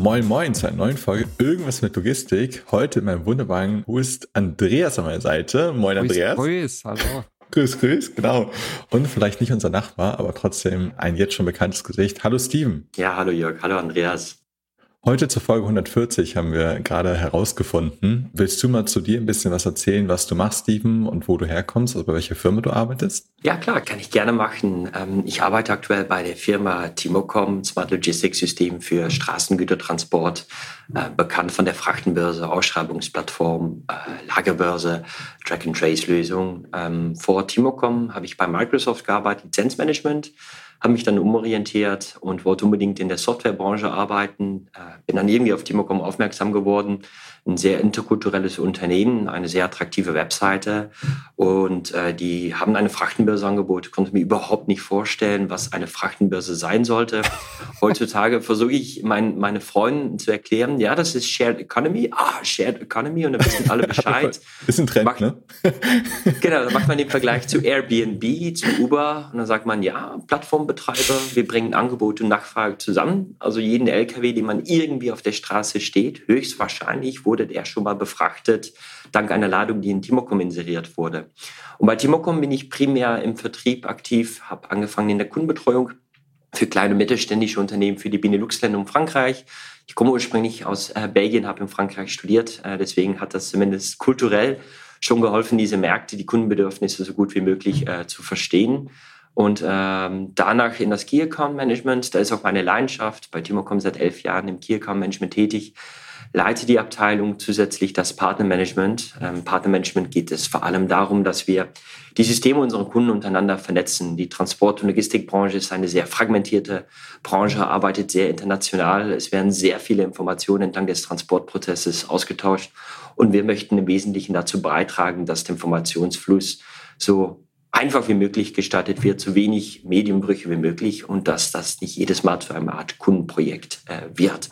Moin Moin zu einer neuen Folge Irgendwas mit Logistik. Heute in meinem wunderbaren Hust Andreas an meiner Seite. Moin Andreas. Grüß, hallo. Grüß, grüß, genau. Und vielleicht nicht unser Nachbar, aber trotzdem ein jetzt schon bekanntes Gesicht. Hallo Steven. Ja, hallo Jörg, hallo Andreas. Heute zur Folge 140 haben wir gerade herausgefunden. Willst du mal zu dir ein bisschen was erzählen, was du machst, Steven, und wo du herkommst, also bei welcher Firma du arbeitest? Ja, klar, kann ich gerne machen. Ähm, ich arbeite aktuell bei der Firma Timocom, Smart Logistics System für Straßengütertransport, äh, bekannt von der Frachtenbörse, Ausschreibungsplattform, äh, Lagerbörse, Track-and-Trace-Lösung. Ähm, vor Timocom habe ich bei Microsoft gearbeitet, Lizenzmanagement habe mich dann umorientiert und wollte unbedingt in der Softwarebranche arbeiten. Äh, bin dann irgendwie auf Timocom aufmerksam geworden. Ein sehr interkulturelles Unternehmen, eine sehr attraktive Webseite und äh, die haben eine Frachtenbörse angeboten. Konnte mir überhaupt nicht vorstellen, was eine Frachtenbörse sein sollte. Heutzutage versuche ich mein, meine Freunden zu erklären, ja, das ist Shared Economy. Ah, Shared Economy und dann wissen alle Bescheid. ist ein Trend, macht, ne? genau, dann macht man den Vergleich zu Airbnb, zu Uber und dann sagt man, ja, Plattform Betreiber, wir bringen Angebot und Nachfrage zusammen. Also jeden LKW, den man irgendwie auf der Straße steht, höchstwahrscheinlich wurde der schon mal befrachtet, dank einer Ladung, die in Timocom inseriert wurde. Und bei Timocom bin ich primär im Vertrieb aktiv, habe angefangen in der Kundenbetreuung für kleine und mittelständische Unternehmen für die Benelux-Länder und Frankreich. Ich komme ursprünglich aus äh, Belgien, habe in Frankreich studiert, äh, deswegen hat das zumindest kulturell schon geholfen, diese Märkte, die Kundenbedürfnisse so gut wie möglich äh, zu verstehen. Und ähm, danach in das Key Account Management, da ist auch meine Leidenschaft. Bei Timocom seit elf Jahren im Key Account Management tätig. Leite die Abteilung zusätzlich das Partnermanagement. Ähm, Partnermanagement geht es vor allem darum, dass wir die Systeme unserer Kunden untereinander vernetzen. Die Transport- und Logistikbranche ist eine sehr fragmentierte Branche, arbeitet sehr international. Es werden sehr viele Informationen entlang des Transportprozesses ausgetauscht. Und wir möchten im Wesentlichen dazu beitragen, dass der Informationsfluss so einfach wie möglich gestaltet wird, so wenig Medienbrüche wie möglich und dass das nicht jedes Mal zu einer Art Kundenprojekt äh, wird.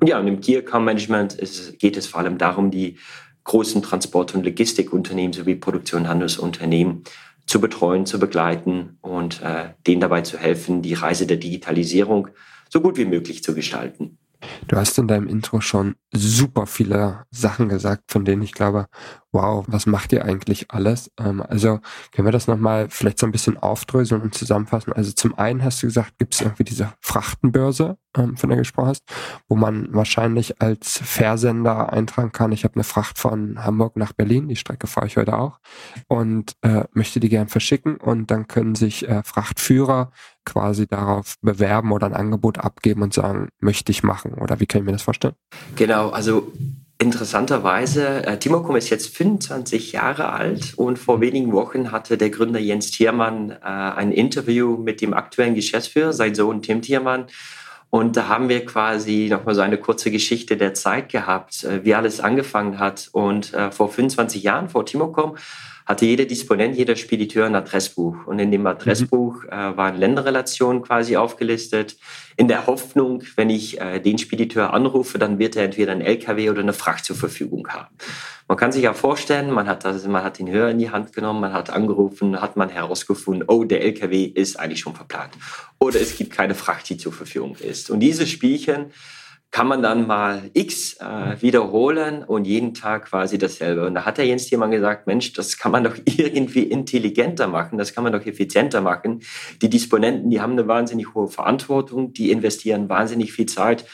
Und ja, und im Key Account Management ist, geht es vor allem darum, die großen Transport- und Logistikunternehmen sowie Produktion- und Handelsunternehmen zu betreuen, zu begleiten und äh, denen dabei zu helfen, die Reise der Digitalisierung so gut wie möglich zu gestalten. Du hast in deinem Intro schon super viele Sachen gesagt, von denen ich glaube, wow, was macht ihr eigentlich alles? Ähm, also können wir das nochmal vielleicht so ein bisschen aufdröseln und zusammenfassen? Also zum einen hast du gesagt, gibt es irgendwie diese Frachtenbörse, von der gesprochen hast, wo man wahrscheinlich als Versender eintragen kann, ich habe eine Fracht von Hamburg nach Berlin, die Strecke fahre ich heute auch, und äh, möchte die gern verschicken und dann können sich äh, Frachtführer quasi darauf bewerben oder ein Angebot abgeben und sagen, möchte ich machen oder wie kann ich mir das vorstellen? Genau, also Interessanterweise, äh, Timocom ist jetzt 25 Jahre alt und vor wenigen Wochen hatte der Gründer Jens Thiermann äh, ein Interview mit dem aktuellen Geschäftsführer, sein Sohn Tim Thiermann. Und da haben wir quasi nochmal so eine kurze Geschichte der Zeit gehabt, äh, wie alles angefangen hat. Und äh, vor 25 Jahren, vor Timocom, hatte jeder Disponent, jeder Spediteur ein Adressbuch. Und in dem Adressbuch mhm. äh, waren Länderrelationen quasi aufgelistet, in der Hoffnung, wenn ich äh, den Spediteur anrufe, dann wird er entweder ein LKW oder eine Fracht zur Verfügung haben. Man kann sich ja vorstellen, man hat, das, man hat den Hörer in die Hand genommen, man hat angerufen, hat man herausgefunden, oh, der LKW ist eigentlich schon verplant. Oder es gibt keine Fracht, die zur Verfügung ist. Und dieses Spielchen kann man dann mal X äh, wiederholen und jeden Tag quasi dasselbe. Und da hat der Jens Thiemann gesagt, Mensch, das kann man doch irgendwie intelligenter machen, das kann man doch effizienter machen. Die Disponenten, die haben eine wahnsinnig hohe Verantwortung, die investieren wahnsinnig viel Zeit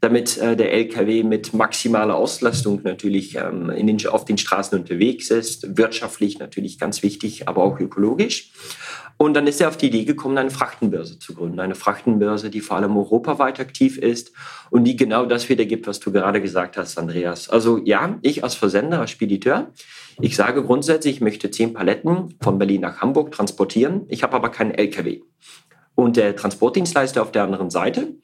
damit äh, der LKW mit maximaler Auslastung natürlich ähm, in den, auf den Straßen unterwegs ist. Wirtschaftlich natürlich ganz wichtig, aber auch ökologisch. Und dann ist er auf die Idee gekommen, eine Frachtenbörse zu gründen. Eine Frachtenbörse, die vor allem europaweit aktiv ist und die genau das wiedergibt, was du gerade gesagt hast, Andreas. Also ja, ich als Versender, als Spediteur, ich sage grundsätzlich, ich möchte zehn Paletten von Berlin nach Hamburg transportieren. Ich habe aber keinen LKW. Und der Transportdienstleister auf der anderen Seite,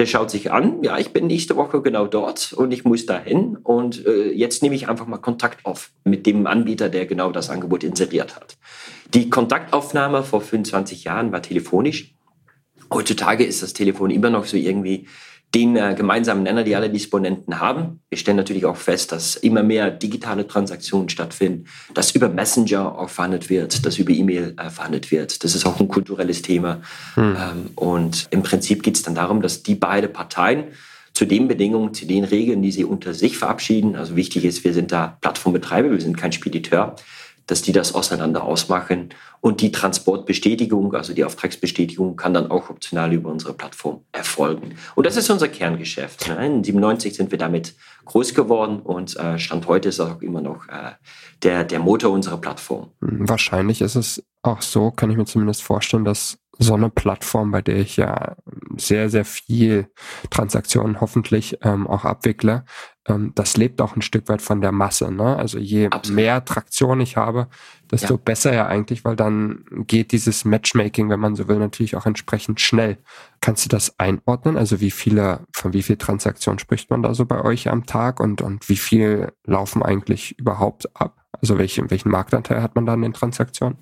der schaut sich an, ja, ich bin nächste Woche genau dort und ich muss dahin und äh, jetzt nehme ich einfach mal Kontakt auf mit dem Anbieter, der genau das Angebot inseriert hat. Die Kontaktaufnahme vor 25 Jahren war telefonisch. Heutzutage ist das Telefon immer noch so irgendwie den äh, gemeinsamen Nenner, die alle Disponenten haben. Wir stellen natürlich auch fest, dass immer mehr digitale Transaktionen stattfinden, dass über Messenger auch verhandelt wird, dass über E-Mail äh, verhandelt wird. Das ist auch ein kulturelles Thema. Hm. Ähm, und im Prinzip geht es dann darum, dass die beiden Parteien zu den Bedingungen, zu den Regeln, die sie unter sich verabschieden, also wichtig ist, wir sind da Plattformbetreiber, wir sind kein Spediteur, dass die das auseinander ausmachen. Und die Transportbestätigung, also die Auftragsbestätigung, kann dann auch optional über unsere Plattform erfolgen. Und das ist unser Kerngeschäft. Ne? In 97 sind wir damit groß geworden und äh, Stand heute ist auch immer noch äh, der, der Motor unserer Plattform. Wahrscheinlich ist es auch so, kann ich mir zumindest vorstellen, dass so eine Plattform, bei der ich ja sehr, sehr viel Transaktionen hoffentlich ähm, auch abwickle, ähm, das lebt auch ein Stück weit von der Masse. Ne? Also je Absolut. mehr Traktion ich habe, desto ja. besser ja eigentlich, weil dann geht dieses Matchmaking, wenn man so will, natürlich auch entsprechend schnell. Kannst du das einordnen? Also wie viele, von wie viel Transaktionen spricht man da so bei euch am Tag und, und wie viel laufen eigentlich überhaupt ab? Also welchen, welchen Marktanteil hat man da in den Transaktionen?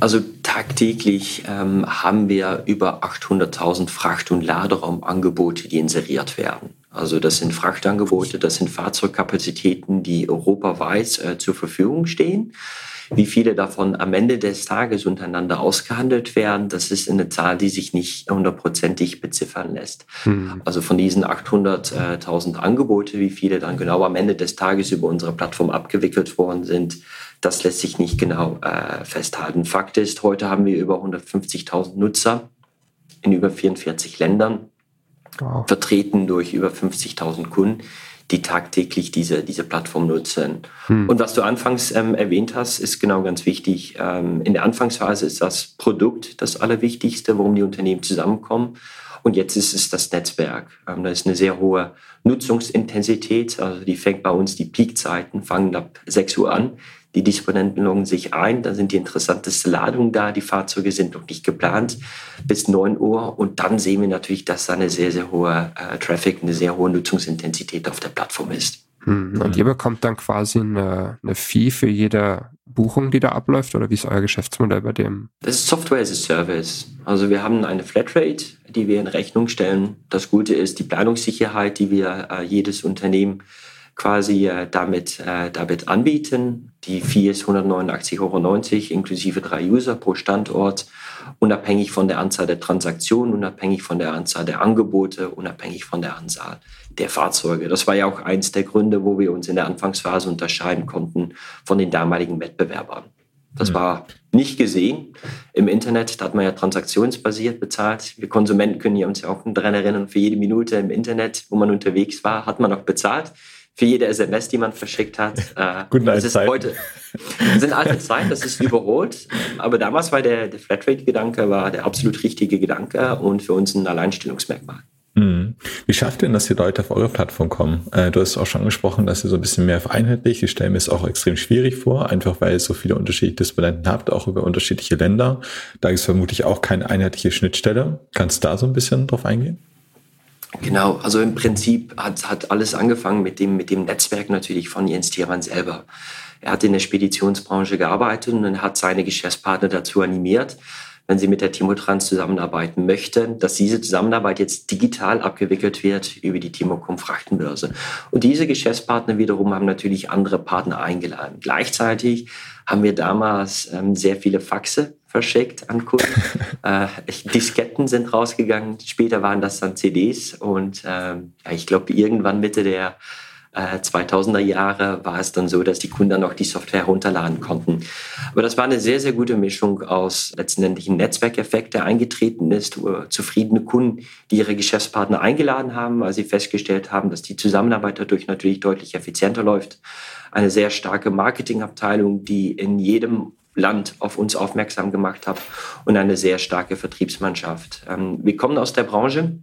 Also tagtäglich ähm, haben wir über 800.000 Fracht- und Laderaumangebote, die inseriert werden. Also das sind Frachtangebote, das sind Fahrzeugkapazitäten, die europaweit äh, zur Verfügung stehen. Wie viele davon am Ende des Tages untereinander ausgehandelt werden, das ist eine Zahl, die sich nicht hundertprozentig beziffern lässt. Hm. Also von diesen 800.000 Angebote, wie viele dann genau am Ende des Tages über unsere Plattform abgewickelt worden sind, das lässt sich nicht genau äh, festhalten. Fakt ist, heute haben wir über 150.000 Nutzer in über 44 Ländern, wow. vertreten durch über 50.000 Kunden, die tagtäglich diese, diese Plattform nutzen. Hm. Und was du anfangs ähm, erwähnt hast, ist genau ganz wichtig. Ähm, in der Anfangsphase ist das Produkt das Allerwichtigste, worum die Unternehmen zusammenkommen. Und jetzt ist es das Netzwerk. Ähm, da ist eine sehr hohe Nutzungsintensität. Also die fängt bei uns, die Peakzeiten fangen ab 6 Uhr an. Die Disponenten loggen sich ein, dann sind die interessanteste Ladungen da, die Fahrzeuge sind noch nicht geplant bis 9 Uhr und dann sehen wir natürlich, dass da eine sehr, sehr hohe äh, Traffic, eine sehr hohe Nutzungsintensität auf der Plattform ist. Hm. Und ihr bekommt dann quasi eine, eine Fee für jede Buchung, die da abläuft, oder wie ist euer Geschäftsmodell bei dem? Das ist Software as a Service. Also wir haben eine Flatrate, die wir in Rechnung stellen. Das Gute ist die Planungssicherheit, die wir äh, jedes Unternehmen quasi äh, damit, äh, damit anbieten. Die Fee ist 189,90 Euro inklusive drei User pro Standort, unabhängig von der Anzahl der Transaktionen, unabhängig von der Anzahl der Angebote, unabhängig von der Anzahl der Fahrzeuge. Das war ja auch eins der Gründe, wo wir uns in der Anfangsphase unterscheiden konnten von den damaligen Wettbewerbern. Das mhm. war nicht gesehen im Internet. Da hat man ja transaktionsbasiert bezahlt. Wir Konsumenten können uns ja auch daran erinnern, für jede Minute im Internet, wo man unterwegs war, hat man auch bezahlt für jede SMS, die man verschickt hat. Äh, Guten das ist heute, das sind alte Zeiten, das ist überholt. Aber damals war der, der Flatrate-Gedanke war der absolut richtige Gedanke und für uns ein Alleinstellungsmerkmal. Mhm. Wie schafft ihr denn, dass die Leute auf eure Plattform kommen? Äh, du hast auch schon angesprochen, dass ihr so ein bisschen mehr vereinheitlicht. Ich stelle mir es auch extrem schwierig vor, einfach weil ihr so viele unterschiedliche Disponenten habt, auch über unterschiedliche Länder. Da ist vermutlich auch keine einheitliche Schnittstelle. Kannst du da so ein bisschen drauf eingehen? Genau, also im Prinzip hat, hat alles angefangen mit dem, mit dem Netzwerk natürlich von Jens Thiemann selber. Er hat in der Speditionsbranche gearbeitet und hat seine Geschäftspartner dazu animiert, wenn sie mit der Timotrans zusammenarbeiten möchten, dass diese Zusammenarbeit jetzt digital abgewickelt wird über die Timocom Frachtenbörse. Und diese Geschäftspartner wiederum haben natürlich andere Partner eingeladen. Gleichzeitig haben wir damals ähm, sehr viele Faxe verschickt an Kunden. äh, Disketten sind rausgegangen, später waren das dann CDs und ähm, ja, ich glaube, irgendwann Mitte der äh, 2000er Jahre war es dann so, dass die Kunden dann auch die Software herunterladen konnten. Aber das war eine sehr, sehr gute Mischung aus letztendlichen Netzwerkeffekt, der eingetreten ist, zufriedene Kunden, die ihre Geschäftspartner eingeladen haben, weil sie festgestellt haben, dass die Zusammenarbeit dadurch natürlich deutlich effizienter läuft. Eine sehr starke Marketingabteilung, die in jedem Land auf uns aufmerksam gemacht hat und eine sehr starke Vertriebsmannschaft. Ähm, wir kommen aus der Branche.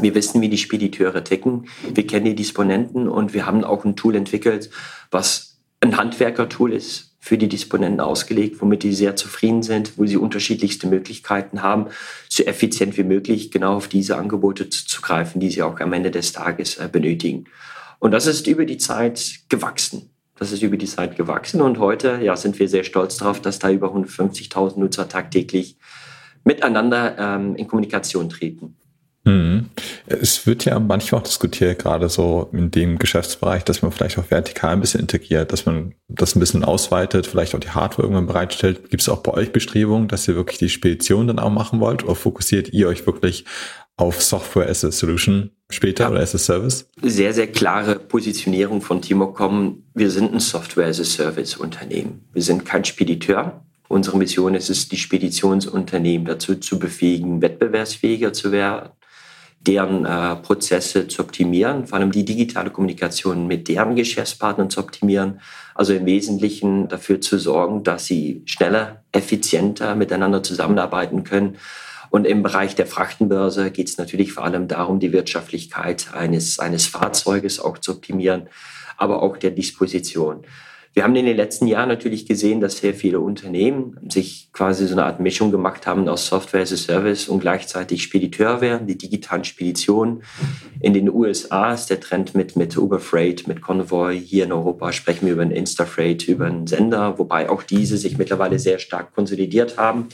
Wir wissen, wie die Spediteure ticken. Wir kennen die Disponenten und wir haben auch ein Tool entwickelt, was ein Handwerker-Tool ist, für die Disponenten ausgelegt, womit die sehr zufrieden sind, wo sie unterschiedlichste Möglichkeiten haben, so effizient wie möglich genau auf diese Angebote zuzugreifen, die sie auch am Ende des Tages äh, benötigen. Und das ist über die Zeit gewachsen. Das ist über die Zeit gewachsen und heute ja, sind wir sehr stolz darauf, dass da über 150.000 Nutzer tagtäglich miteinander ähm, in Kommunikation treten. Mhm. Es wird ja manchmal auch diskutiert, gerade so in dem Geschäftsbereich, dass man vielleicht auch vertikal ein bisschen integriert, dass man das ein bisschen ausweitet, vielleicht auch die Hardware irgendwann bereitstellt. Gibt es auch bei euch Bestrebungen, dass ihr wirklich die Spedition dann auch machen wollt? Oder fokussiert ihr euch wirklich auf Software as a Solution später ja. oder as a Service? Sehr, sehr klare Positionierung von Timocom. Wir sind ein Software as a Service Unternehmen. Wir sind kein Spediteur. Unsere Mission ist es, die Speditionsunternehmen dazu zu befähigen, wettbewerbsfähiger zu werden deren äh, Prozesse zu optimieren, vor allem die digitale Kommunikation mit deren Geschäftspartnern zu optimieren. Also im Wesentlichen dafür zu sorgen, dass sie schneller, effizienter miteinander zusammenarbeiten können. Und im Bereich der Frachtenbörse geht es natürlich vor allem darum, die Wirtschaftlichkeit eines, eines Fahrzeuges auch zu optimieren, aber auch der Disposition. Wir haben in den letzten Jahren natürlich gesehen, dass sehr viele Unternehmen sich quasi so eine Art Mischung gemacht haben aus Software as a Service und gleichzeitig Spediteur werden, die digitalen Speditionen. In den USA ist der Trend mit, mit Uber Freight, mit Convoy. Hier in Europa sprechen wir über einen Instafreight, über einen Sender, wobei auch diese sich mittlerweile sehr stark konsolidiert haben.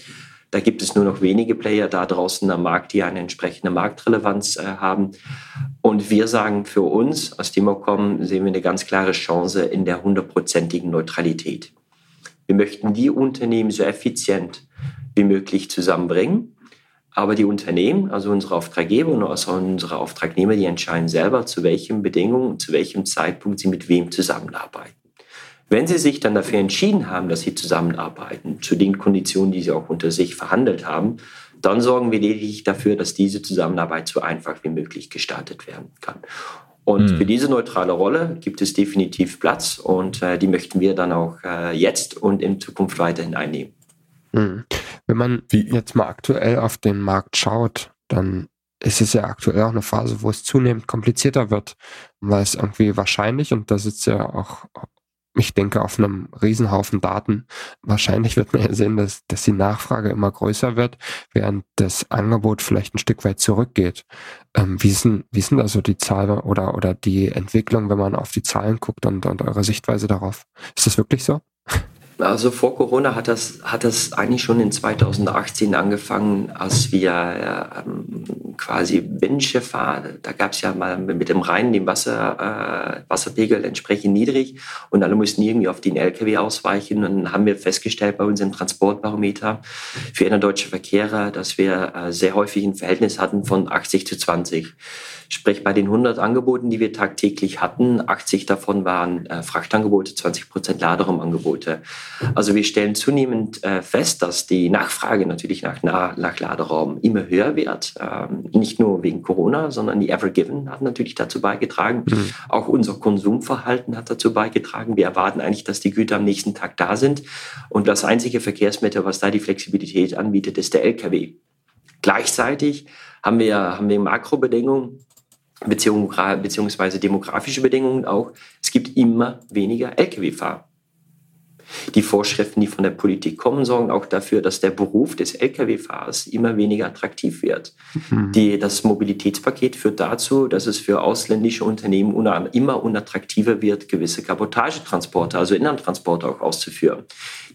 Da gibt es nur noch wenige Player da draußen am Markt, die eine entsprechende Marktrelevanz äh, haben. Und wir sagen für uns, aus Democom sehen wir eine ganz klare Chance in der hundertprozentigen Neutralität. Wir möchten die Unternehmen so effizient wie möglich zusammenbringen. Aber die Unternehmen, also unsere Auftraggeber und also unsere Auftragnehmer, die entscheiden selber, zu welchen Bedingungen, zu welchem Zeitpunkt sie mit wem zusammenarbeiten. Wenn Sie sich dann dafür entschieden haben, dass Sie zusammenarbeiten, zu den Konditionen, die Sie auch unter sich verhandelt haben, dann sorgen wir lediglich dafür, dass diese Zusammenarbeit so einfach wie möglich gestartet werden kann. Und hm. für diese neutrale Rolle gibt es definitiv Platz und äh, die möchten wir dann auch äh, jetzt und in Zukunft weiterhin einnehmen. Hm. Wenn man Wie? jetzt mal aktuell auf den Markt schaut, dann ist es ja aktuell auch eine Phase, wo es zunehmend komplizierter wird, weil es irgendwie wahrscheinlich, und das ist ja auch ich denke, auf einem Riesenhaufen Daten. Wahrscheinlich wird man ja sehen, dass, dass die Nachfrage immer größer wird, während das Angebot vielleicht ein Stück weit zurückgeht. Ähm, wie, ist denn, wie ist denn da so die Zahl oder, oder die Entwicklung, wenn man auf die Zahlen guckt und, und eure Sichtweise darauf? Ist das wirklich so? Also vor Corona hat das, hat das eigentlich schon in 2018 angefangen, als wir ähm, quasi Binnenschifffahrt, da gab es ja mal mit dem Rhein den Wasser, äh, Wasserpegel entsprechend niedrig und alle mussten irgendwie auf den LKW ausweichen. Und dann haben wir festgestellt bei unserem Transportbarometer für innerdeutsche Verkehre, dass wir äh, sehr häufig ein Verhältnis hatten von 80 zu 20. Sprich, bei den 100 Angeboten, die wir tagtäglich hatten, 80 davon waren äh, Frachtangebote, 20 Prozent Laderraumangebote. Also wir stellen zunehmend äh, fest, dass die Nachfrage natürlich nach, nach Laderaum immer höher wird. Ähm, nicht nur wegen Corona, sondern die Evergiven hat natürlich dazu beigetragen. Mhm. Auch unser Konsumverhalten hat dazu beigetragen. Wir erwarten eigentlich, dass die Güter am nächsten Tag da sind. Und das einzige Verkehrsmittel, was da die Flexibilität anbietet, ist der LKW. Gleichzeitig haben wir, haben wir Makrobedingungen, beziehungsweise demografische Bedingungen auch. Es gibt immer weniger Lkw-Fahrer. Die Vorschriften, die von der Politik kommen, sorgen auch dafür, dass der Beruf des Lkw-Fahrers immer weniger attraktiv wird. Mhm. Die, das Mobilitätspaket führt dazu, dass es für ausländische Unternehmen immer unattraktiver wird, gewisse Kabotagetransporte, also Inlandtransporte auch auszuführen.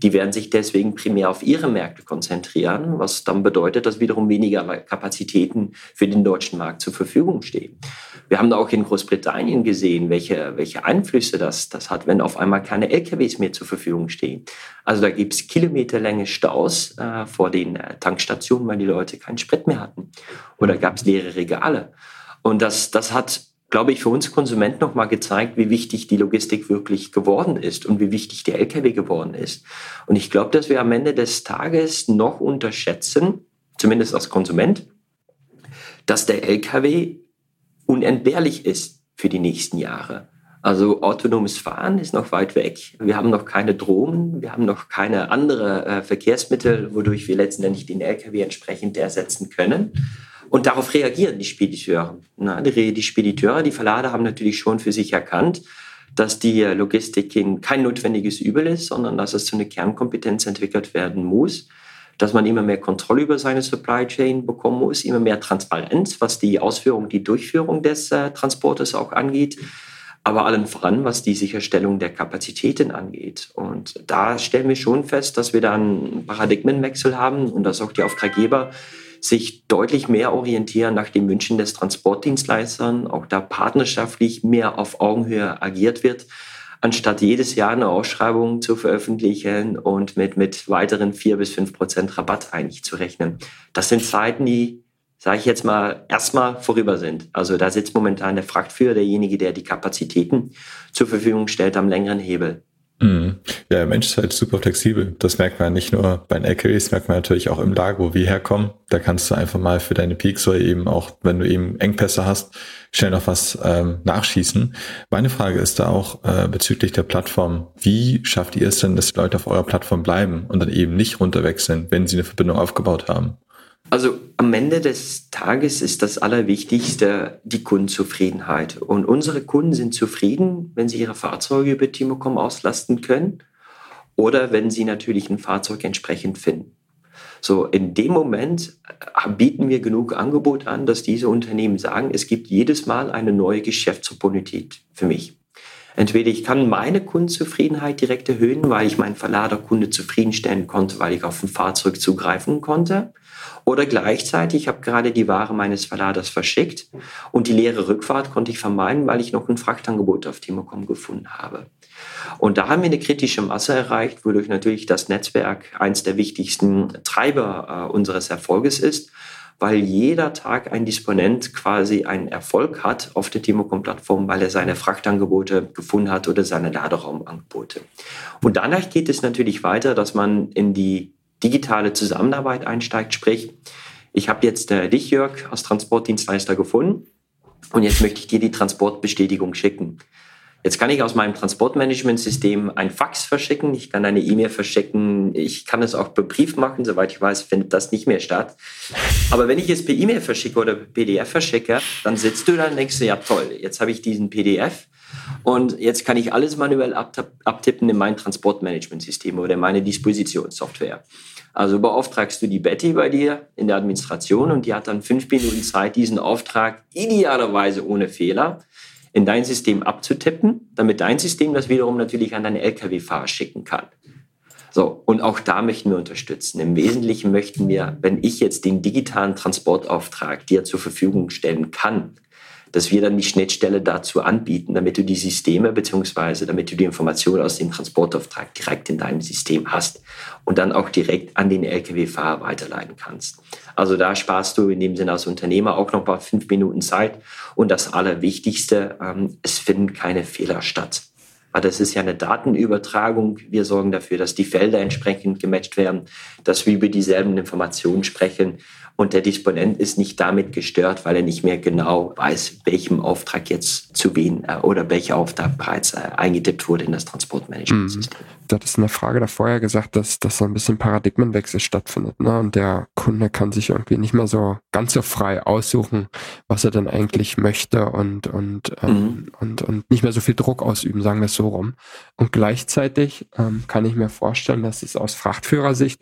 Die werden sich deswegen primär auf ihre Märkte konzentrieren, was dann bedeutet, dass wiederum weniger Kapazitäten für den deutschen Markt zur Verfügung stehen. Wir haben auch in Großbritannien gesehen, welche, welche Einflüsse das, das hat, wenn auf einmal keine LKWs mehr zur Verfügung stehen. Also da gibt es kilometerlänge Staus äh, vor den äh, Tankstationen, weil die Leute keinen Sprit mehr hatten. Oder gab es leere Regale. Und das, das hat glaube ich, für uns Konsumenten nochmal gezeigt, wie wichtig die Logistik wirklich geworden ist und wie wichtig der Lkw geworden ist. Und ich glaube, dass wir am Ende des Tages noch unterschätzen, zumindest als Konsument, dass der Lkw unentbehrlich ist für die nächsten Jahre. Also autonomes Fahren ist noch weit weg. Wir haben noch keine Drohnen, wir haben noch keine andere äh, Verkehrsmittel, wodurch wir letztendlich den Lkw entsprechend ersetzen können. Und darauf reagieren die Spediteure. Na, die, die Spediteure, die Verlader haben natürlich schon für sich erkannt, dass die Logistik kein notwendiges Übel ist, sondern dass es zu einer Kernkompetenz entwickelt werden muss, dass man immer mehr Kontrolle über seine Supply Chain bekommen muss, immer mehr Transparenz, was die Ausführung, die Durchführung des äh, Transportes auch angeht, aber allen voran, was die Sicherstellung der Kapazitäten angeht. Und da stellen wir schon fest, dass wir da einen Paradigmenwechsel haben und dass auch die Auftraggeber sich deutlich mehr orientieren nach den Wünschen des Transportdienstleistern, auch da partnerschaftlich mehr auf Augenhöhe agiert wird, anstatt jedes Jahr eine Ausschreibung zu veröffentlichen und mit, mit weiteren vier bis fünf Prozent Rabatt eigentlich zu rechnen. Das sind Zeiten, die, sage ich jetzt mal, erstmal vorüber sind. Also da sitzt momentan der Frachtführer, derjenige, der die Kapazitäten zur Verfügung stellt, am längeren Hebel. Mhm. Ja, der Mensch ist halt super flexibel. Das merkt man nicht nur bei den LKWs, merkt man natürlich auch im Lager, wo wir herkommen. Da kannst du einfach mal für deine Peaks oder eben auch, wenn du eben Engpässe hast, schnell noch was ähm, nachschießen. Meine Frage ist da auch äh, bezüglich der Plattform. Wie schafft ihr es denn, dass die Leute auf eurer Plattform bleiben und dann eben nicht runterwechseln, wenn sie eine Verbindung aufgebaut haben? Also am Ende des Tages ist das Allerwichtigste die Kundenzufriedenheit. Und unsere Kunden sind zufrieden, wenn sie ihre Fahrzeuge über Timocom auslasten können oder wenn sie natürlich ein Fahrzeug entsprechend finden. So, in dem Moment äh, bieten wir genug Angebot an, dass diese Unternehmen sagen, es gibt jedes Mal eine neue Geschäftsopportunität für mich. Entweder ich kann meine Kundenzufriedenheit direkt erhöhen, weil ich meinen Verladerkunde zufriedenstellen konnte, weil ich auf ein Fahrzeug zugreifen konnte. Oder gleichzeitig, ich habe gerade die Ware meines Verladers verschickt und die leere Rückfahrt konnte ich vermeiden, weil ich noch ein Frachtangebot auf Timocom gefunden habe. Und da haben wir eine kritische Masse erreicht, wodurch natürlich das Netzwerk eins der wichtigsten Treiber äh, unseres Erfolges ist, weil jeder Tag ein Disponent quasi einen Erfolg hat auf der Timocom-Plattform, weil er seine Frachtangebote gefunden hat oder seine Laderaumangebote. Und danach geht es natürlich weiter, dass man in die digitale Zusammenarbeit einsteigt. Sprich, ich habe jetzt äh, dich, Jörg, als Transportdienstleister gefunden und jetzt möchte ich dir die Transportbestätigung schicken. Jetzt kann ich aus meinem Transportmanagementsystem ein Fax verschicken, ich kann eine E-Mail verschicken, ich kann es auch per Brief machen, soweit ich weiß, findet das nicht mehr statt. Aber wenn ich es per E-Mail verschicke oder per PDF verschicke, dann sitzt du da und denkst ja toll, jetzt habe ich diesen PDF und jetzt kann ich alles manuell abtippen in mein Transportmanagementsystem oder in meine Dispositionssoftware. Also beauftragst du die Betty bei dir in der Administration und die hat dann fünf Minuten Zeit, diesen Auftrag idealerweise ohne Fehler in dein System abzutippen, damit dein System das wiederum natürlich an deinen Lkw-Fahrer schicken kann. So, und auch da möchten wir unterstützen. Im Wesentlichen möchten wir, wenn ich jetzt den digitalen Transportauftrag dir zur Verfügung stellen kann, dass wir dann die Schnittstelle dazu anbieten, damit du die Systeme beziehungsweise damit du die Informationen aus dem Transportauftrag direkt in deinem System hast und dann auch direkt an den Lkw-Fahrer weiterleiten kannst. Also da sparst du in dem Sinne als Unternehmer auch noch mal fünf Minuten Zeit und das Allerwichtigste, ähm, es finden keine Fehler statt. Weil das ist ja eine Datenübertragung. Wir sorgen dafür, dass die Felder entsprechend gematcht werden, dass wir über dieselben Informationen sprechen und der Disponent ist nicht damit gestört, weil er nicht mehr genau weiß, welchem Auftrag jetzt zu wen äh, oder welcher Auftrag bereits äh, eingetippt wurde in das Transportmanagementsystem. Mhm. Du hattest in der Frage davor ja gesagt, dass, dass so ein bisschen Paradigmenwechsel stattfindet. Ne? Und der Kunde kann sich irgendwie nicht mehr so ganz so frei aussuchen, was er denn eigentlich möchte und, und, ähm, mhm. und, und nicht mehr so viel Druck ausüben, sagen wir es so rum. Und gleichzeitig ähm, kann ich mir vorstellen, dass es aus Frachtführersicht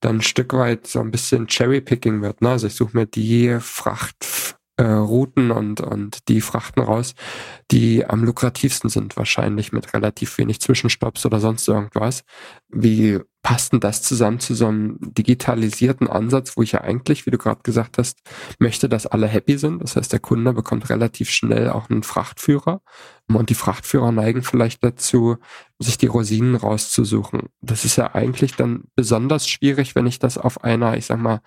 dann ein Stück weit so ein bisschen Cherry-Picking wird. Ne? Also ich suche mir die Frachtrouten äh, und, und die Frachten raus, die am lukrativsten sind, wahrscheinlich mit relativ wenig Zwischenstopps oder sonst irgendwas. Wie passt denn das zusammen zu so einem digitalisierten Ansatz, wo ich ja eigentlich, wie du gerade gesagt hast, möchte, dass alle happy sind. Das heißt, der Kunde bekommt relativ schnell auch einen Frachtführer und die Frachtführer neigen vielleicht dazu, sich die Rosinen rauszusuchen. Das ist ja eigentlich dann besonders schwierig, wenn ich das auf einer, ich sag mal,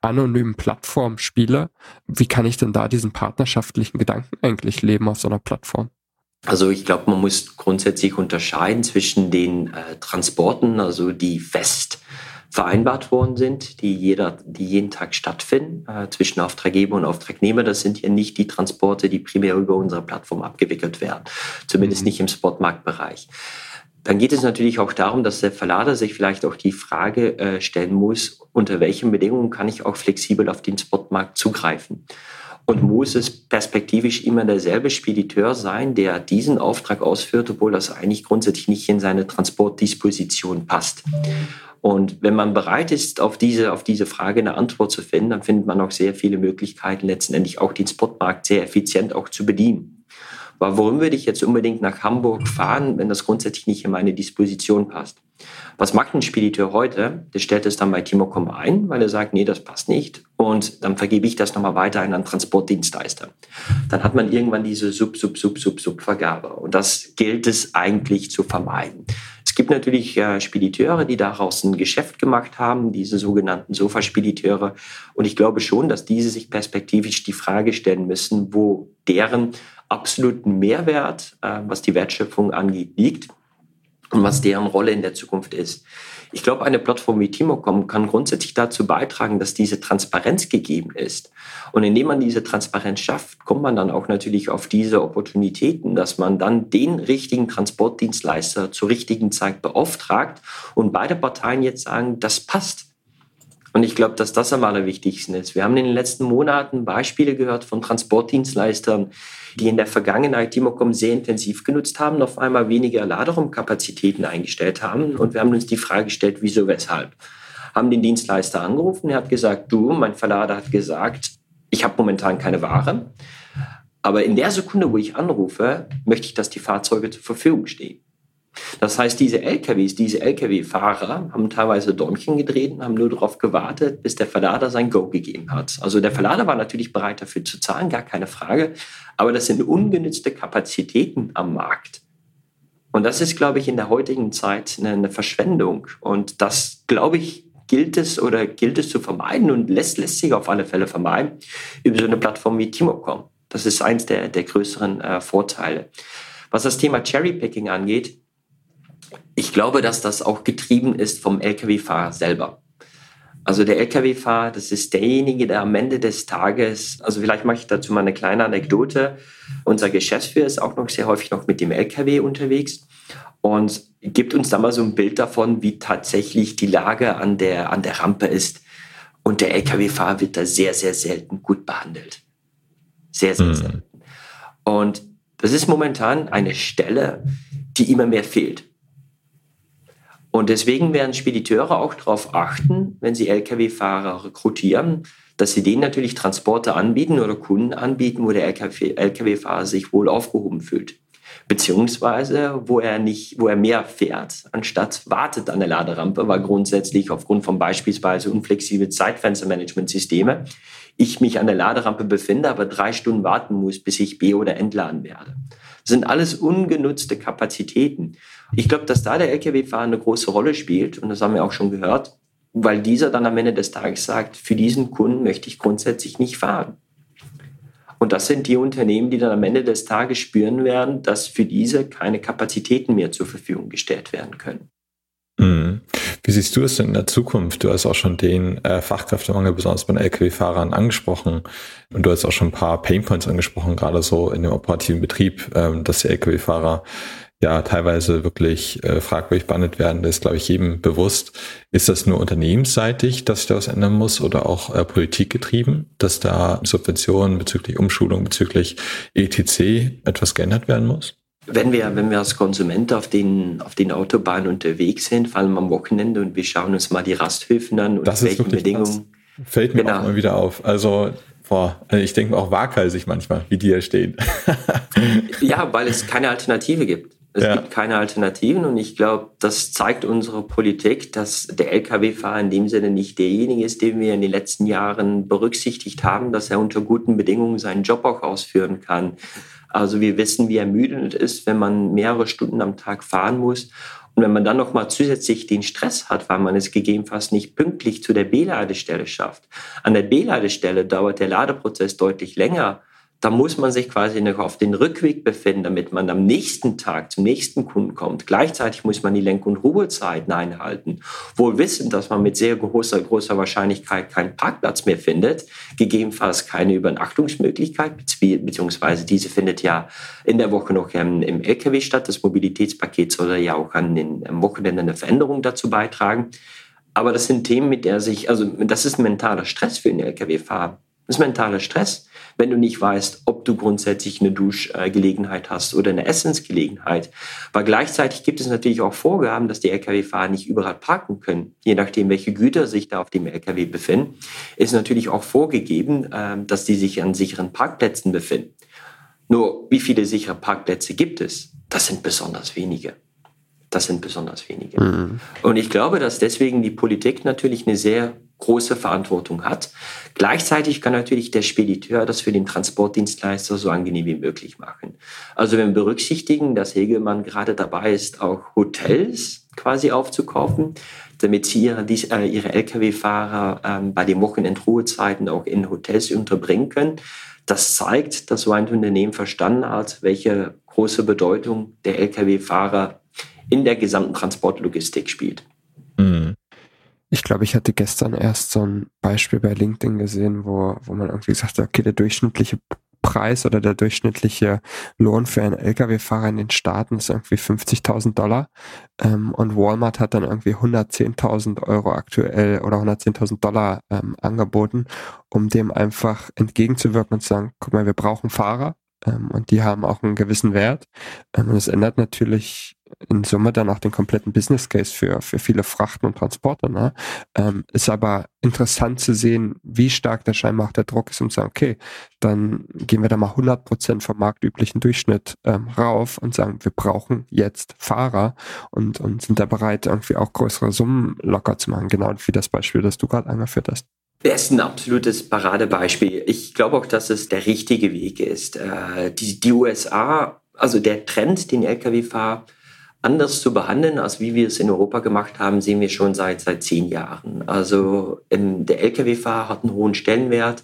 anonymen Plattform spiele. Wie kann ich denn da diesen partnerschaftlichen Gedanken eigentlich leben auf so einer Plattform? Also ich glaube, man muss grundsätzlich unterscheiden zwischen den äh, Transporten, also die fest vereinbart worden sind, die, jeder, die jeden Tag stattfinden äh, zwischen Auftraggeber und Auftragnehmer. Das sind ja nicht die Transporte, die primär über unsere Plattform abgewickelt werden, zumindest mhm. nicht im Spotmarktbereich. Dann geht es natürlich auch darum, dass der Verlader sich vielleicht auch die Frage äh, stellen muss, unter welchen Bedingungen kann ich auch flexibel auf den Spotmarkt zugreifen. Und muss es perspektivisch immer derselbe Spediteur sein, der diesen Auftrag ausführt, obwohl das eigentlich grundsätzlich nicht in seine Transportdisposition passt? Und wenn man bereit ist, auf diese, auf diese Frage eine Antwort zu finden, dann findet man auch sehr viele Möglichkeiten, letztendlich auch den Spotmarkt sehr effizient auch zu bedienen. Aber warum würde ich jetzt unbedingt nach Hamburg fahren, wenn das grundsätzlich nicht in meine Disposition passt? Was macht ein Spediteur heute? Der stellt es dann bei Timocom ein, weil er sagt, nee, das passt nicht. Und dann vergebe ich das nochmal weiter an einen Transportdienstleister. Dann hat man irgendwann diese Sub, Sub, Sub, Sub, Sub-Vergabe. Und das gilt es eigentlich zu vermeiden. Es gibt natürlich äh, Spediteure, die daraus ein Geschäft gemacht haben, diese sogenannten Sofa-Spediteure. Und ich glaube schon, dass diese sich perspektivisch die Frage stellen müssen, wo deren absoluten Mehrwert, äh, was die Wertschöpfung angeht, liegt und was deren Rolle in der Zukunft ist. Ich glaube, eine Plattform wie Timocom kann grundsätzlich dazu beitragen, dass diese Transparenz gegeben ist. Und indem man diese Transparenz schafft, kommt man dann auch natürlich auf diese Opportunitäten, dass man dann den richtigen Transportdienstleister zur richtigen Zeit beauftragt und beide Parteien jetzt sagen, das passt. Und ich glaube, dass das am allerwichtigsten ist. Wir haben in den letzten Monaten Beispiele gehört von Transportdienstleistern, die in der Vergangenheit Timocom sehr intensiv genutzt haben, auf einmal weniger Laderaumkapazitäten eingestellt haben. Und wir haben uns die Frage gestellt, wieso, weshalb. Haben den Dienstleister angerufen, er hat gesagt, du, mein Verlader hat gesagt, ich habe momentan keine Ware. Aber in der Sekunde, wo ich anrufe, möchte ich, dass die Fahrzeuge zur Verfügung stehen. Das heißt, diese LKWs, diese LKW-Fahrer haben teilweise Däumchen gedreht und haben nur darauf gewartet, bis der Verlader sein Go gegeben hat. Also der Verlader war natürlich bereit dafür zu zahlen, gar keine Frage. Aber das sind ungenützte Kapazitäten am Markt. Und das ist, glaube ich, in der heutigen Zeit eine, Verschwendung. Und das, glaube ich, gilt es oder gilt es zu vermeiden und lässt, lässt sich auf alle Fälle vermeiden über so eine Plattform wie Timocom. Das ist eins der, der größeren äh, Vorteile. Was das Thema Cherrypicking angeht, ich glaube, dass das auch getrieben ist vom Lkw-Fahrer selber. Also der Lkw-Fahrer, das ist derjenige, der am Ende des Tages, also vielleicht mache ich dazu mal eine kleine Anekdote. Unser Geschäftsführer ist auch noch sehr häufig noch mit dem Lkw unterwegs und gibt uns da mal so ein Bild davon, wie tatsächlich die Lage an der, an der Rampe ist. Und der Lkw-Fahrer wird da sehr, sehr selten gut behandelt. Sehr, sehr mhm. selten. Und das ist momentan eine Stelle, die immer mehr fehlt. Und deswegen werden Spediteure auch darauf achten, wenn sie Lkw-Fahrer rekrutieren, dass sie denen natürlich Transporte anbieten oder Kunden anbieten, wo der Lkw-Fahrer sich wohl aufgehoben fühlt. Beziehungsweise, wo er nicht, wo er mehr fährt, anstatt wartet an der Laderampe, weil grundsätzlich aufgrund von beispielsweise unflexible Zeitfenstermanagementsysteme ich mich an der Laderampe befinde, aber drei Stunden warten muss, bis ich B- oder entladen werde. Das sind alles ungenutzte Kapazitäten. Ich glaube, dass da der Lkw-Fahrer eine große Rolle spielt und das haben wir auch schon gehört, weil dieser dann am Ende des Tages sagt, für diesen Kunden möchte ich grundsätzlich nicht fahren. Und das sind die Unternehmen, die dann am Ende des Tages spüren werden, dass für diese keine Kapazitäten mehr zur Verfügung gestellt werden können. Mhm. Wie siehst du es denn in der Zukunft? Du hast auch schon den äh, Fachkräftemangel besonders bei den Lkw-Fahrern angesprochen und du hast auch schon ein paar Painpoints angesprochen, gerade so in dem operativen Betrieb, ähm, dass die Lkw-Fahrer ja teilweise wirklich äh, fragwürdig behandelt werden, das ist, glaube ich, jedem bewusst. Ist das nur unternehmensseitig, dass sich da was ändern muss oder auch äh, politikgetrieben, dass da Subventionen bezüglich Umschulung, bezüglich ETC etwas geändert werden muss? Wenn wir, wenn wir als Konsument auf den, auf den Autobahnen unterwegs sind, vor allem am Wochenende und wir schauen uns mal die Rasthöfen an und das welchen Bedingungen. Fällt mir genau. auch mal wieder auf. Also Boah, ich denke auch waghalsig manchmal, wie die hier stehen. ja, weil es keine Alternative gibt. Es ja. gibt keine Alternativen und ich glaube, das zeigt unsere Politik, dass der Lkw-Fahrer in dem Sinne nicht derjenige ist, den wir in den letzten Jahren berücksichtigt haben, dass er unter guten Bedingungen seinen Job auch ausführen kann. Also wir wissen, wie ermüdend es ist, wenn man mehrere Stunden am Tag fahren muss. Und wenn man dann noch mal zusätzlich den Stress hat, weil man es gegebenenfalls nicht pünktlich zu der B-Ladestelle schafft. An der B-Ladestelle dauert der Ladeprozess deutlich länger da muss man sich quasi noch auf den Rückweg befinden, damit man am nächsten Tag zum nächsten Kunden kommt. Gleichzeitig muss man die Lenk- und Ruhezeiten einhalten. Wohl wissend, dass man mit sehr großer, großer Wahrscheinlichkeit keinen Parkplatz mehr findet, gegebenenfalls keine Übernachtungsmöglichkeit, beziehungsweise diese findet ja in der Woche noch im, im LKW statt. Das Mobilitätspaket soll ja auch an den am eine Veränderung dazu beitragen. Aber das sind Themen, mit der sich, also das ist ein mentaler Stress für den Lkw-Fahrer Das ist mentaler Stress, wenn du nicht weißt, ob du grundsätzlich eine Duschgelegenheit hast oder eine Essensgelegenheit. Weil gleichzeitig gibt es natürlich auch Vorgaben, dass die Lkw-Fahrer nicht überall parken können. Je nachdem, welche Güter sich da auf dem Lkw befinden, ist natürlich auch vorgegeben, ähm, dass die sich an sicheren Parkplätzen befinden. Nur, wie viele sichere Parkplätze gibt es? Das sind besonders wenige. Das sind besonders wenige. Mhm. Und ich glaube, dass deswegen die Politik natürlich eine sehr große Verantwortung hat. Gleichzeitig kann natürlich der Spediteur das für den Transportdienstleister so angenehm wie möglich machen. Also wenn wir berücksichtigen, dass Hegelmann gerade dabei ist, auch Hotels quasi aufzukaufen, damit sie ihre, äh, ihre Lkw-Fahrer ähm, bei den Wochenendruhezeiten auch in Hotels unterbringen können. Das zeigt, dass so ein Unternehmen verstanden hat, welche große Bedeutung der Lkw-Fahrer in der gesamten Transportlogistik spielt. Ich glaube, ich hatte gestern erst so ein Beispiel bei LinkedIn gesehen, wo, wo man irgendwie gesagt hat, okay, der durchschnittliche Preis oder der durchschnittliche Lohn für einen Lkw-Fahrer in den Staaten ist irgendwie 50.000 Dollar. Ähm, und Walmart hat dann irgendwie 110.000 Euro aktuell oder 110.000 Dollar ähm, angeboten, um dem einfach entgegenzuwirken und zu sagen, guck mal, wir brauchen Fahrer ähm, und die haben auch einen gewissen Wert. Ähm, und es ändert natürlich in Summe dann auch den kompletten Business Case für, für viele Frachten und Transporte. Ne? Ähm, ist aber interessant zu sehen, wie stark da scheinbar auch der Druck ist, um zu sagen, okay, dann gehen wir da mal 100 Prozent vom marktüblichen Durchschnitt ähm, rauf und sagen, wir brauchen jetzt Fahrer und, und sind da bereit, irgendwie auch größere Summen locker zu machen. Genau wie das Beispiel, das du gerade angeführt hast. Das ist ein absolutes Paradebeispiel. Ich glaube auch, dass es der richtige Weg ist. Äh, die, die USA, also der Trend, den Lkw-Fahrer anders zu behandeln, als wie wir es in Europa gemacht haben, sehen wir schon seit, seit zehn Jahren. Also ähm, der Lkw-Fahrer hat einen hohen Stellenwert.